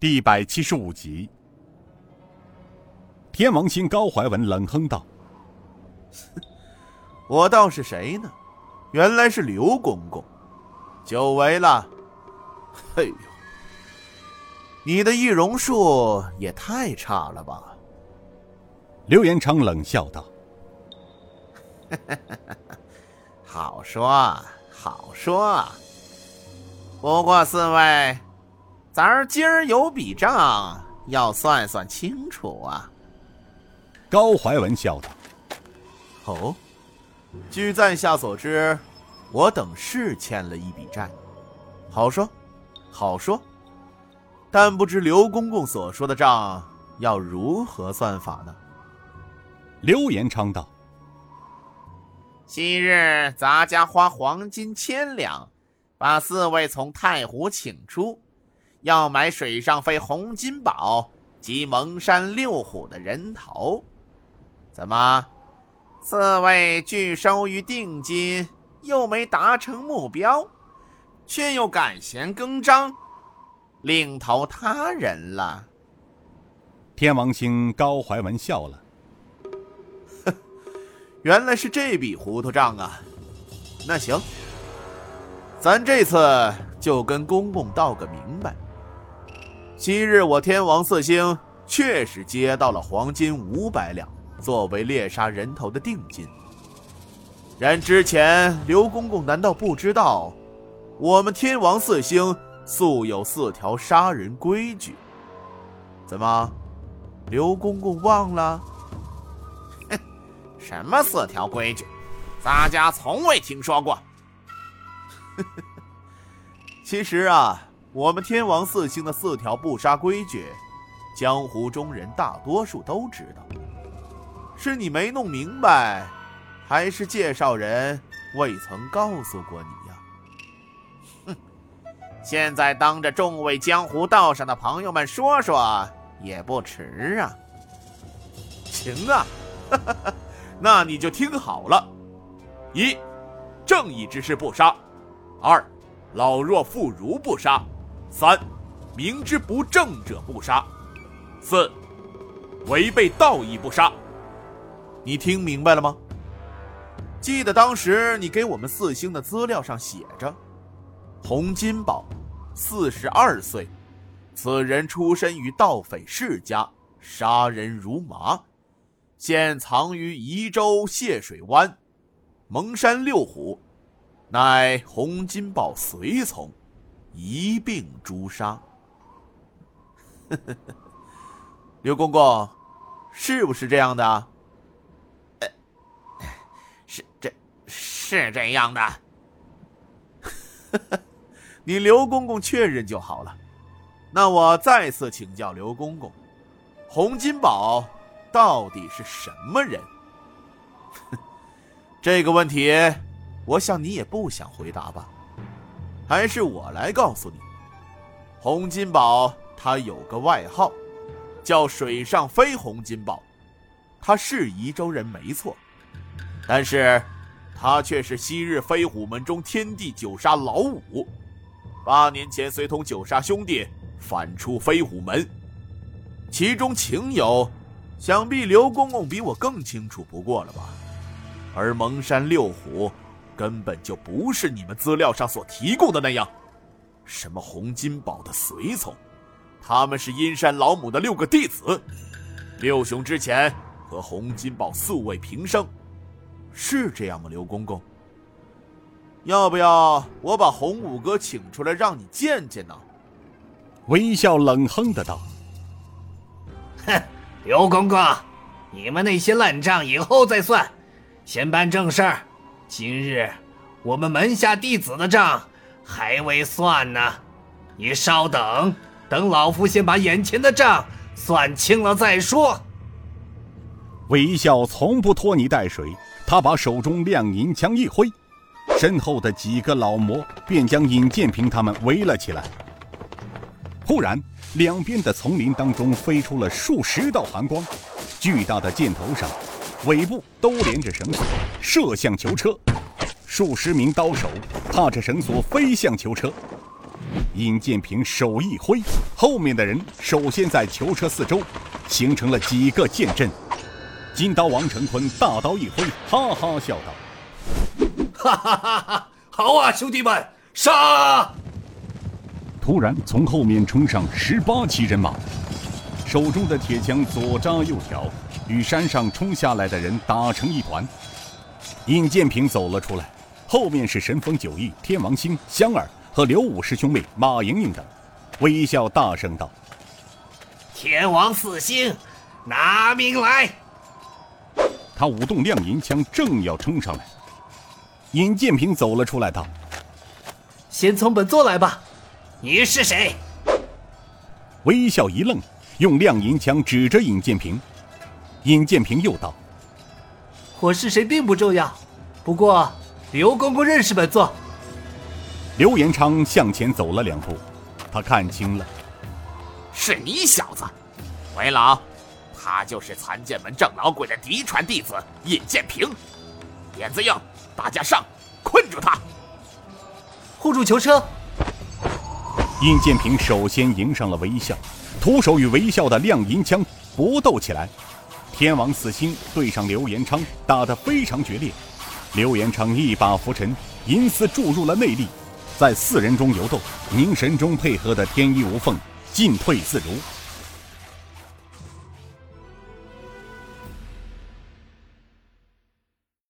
第一百七十五集，天王星高怀文冷哼道：“ 我倒是谁呢？原来是刘公公，久违了。哎呦，你的易容术也太差了吧！”刘延昌冷笑道：“ 好说好说，不过四位。”咱儿今儿有笔账要算算清楚啊！高怀文笑道：“哦，据在下所知，我等是欠了一笔债，好说，好说。但不知刘公公所说的账要如何算法呢？”刘延昌道：“昔日咱家花黄金千两，把四位从太湖请出。”要买水上飞洪金宝及蒙山六虎的人头，怎么？四位拒收于定金，又没达成目标，却又敢嫌更张，另投他人了。天王星高怀文笑了，原来是这笔糊涂账啊！那行，咱这次就跟公公道个明白。昔日我天王四星确实接到了黄金五百两，作为猎杀人头的定金。然之前刘公公难道不知道，我们天王四星素有四条杀人规矩？怎么，刘公公忘了？哼，什么四条规矩？咱家从未听说过。其实啊。我们天王四星的四条不杀规矩，江湖中人大多数都知道。是你没弄明白，还是介绍人未曾告诉过你呀？哼！现在当着众位江湖道上的朋友们说说也不迟啊。行啊，哈哈哈那你就听好了：一，正义之事不杀；二，老弱妇孺不杀。三，明知不正者不杀；四，违背道义不杀。你听明白了吗？记得当时你给我们四星的资料上写着：洪金宝，四十二岁，此人出身于盗匪世家，杀人如麻，现藏于宜州泄水湾。蒙山六虎，乃洪金宝随从。一并诛杀。刘公公，是不是这样的？是这，是这样的。你刘公公确认就好了。那我再次请教刘公公，洪金宝到底是什么人？这个问题，我想你也不想回答吧。还是我来告诉你，洪金宝他有个外号，叫“水上飞洪金宝”，他是宜州人没错，但是，他却是昔日飞虎门中天地九杀老五，八年前随同九杀兄弟反出飞虎门，其中情由，想必刘公公比我更清楚不过了吧？而蒙山六虎。根本就不是你们资料上所提供的那样，什么洪金宝的随从，他们是阴山老母的六个弟子，六雄之前和洪金宝素未平生，是这样吗？刘公公，要不要我把洪五哥请出来让你见见呢？微笑冷哼的道：“哼，刘公公，你们那些烂账以后再算，先办正事儿。”今日我们门下弟子的账还未算呢，你稍等，等老夫先把眼前的账算清了再说。微笑从不拖泥带水，他把手中亮银枪一挥，身后的几个老魔便将尹建平他们围了起来。忽然，两边的丛林当中飞出了数十道寒光，巨大的箭头上。尾部都连着绳索，射向囚车。数十名刀手踏着绳索飞向囚车。尹建平手一挥，后面的人首先在囚车四周形成了几个剑阵。金刀王成坤大刀一挥，哈哈笑道：“哈哈哈哈！好啊，兄弟们，杀！”突然，从后面冲上十八骑人马，手中的铁枪左扎右挑，与山上冲下来的人打成一团。尹建平走了出来，后面是神风九翼、天王星、香儿和刘武师兄妹、马莹莹等，微笑大声道：“天王四星，拿命来！”他舞动亮银枪，正要冲上来。尹建平走了出来，道：“先从本座来吧。你是谁？”微笑一愣，用亮银枪指着尹建平。尹建平又道：“我是谁并不重要，不过刘公公认识本座。”刘延昌向前走了两步，他看清了，是你小子，回老。他就是残剑门郑老鬼的嫡传弟子尹建平，点子硬，大家上，困住他，护住囚车。尹建平首先迎上了微笑，徒手与微笑的亮银枪搏斗起来。天王四星对上刘延昌，打得非常决裂。刘延昌一把拂尘，银丝注入了内力，在四人中游斗，凝神中配合的天衣无缝，进退自如。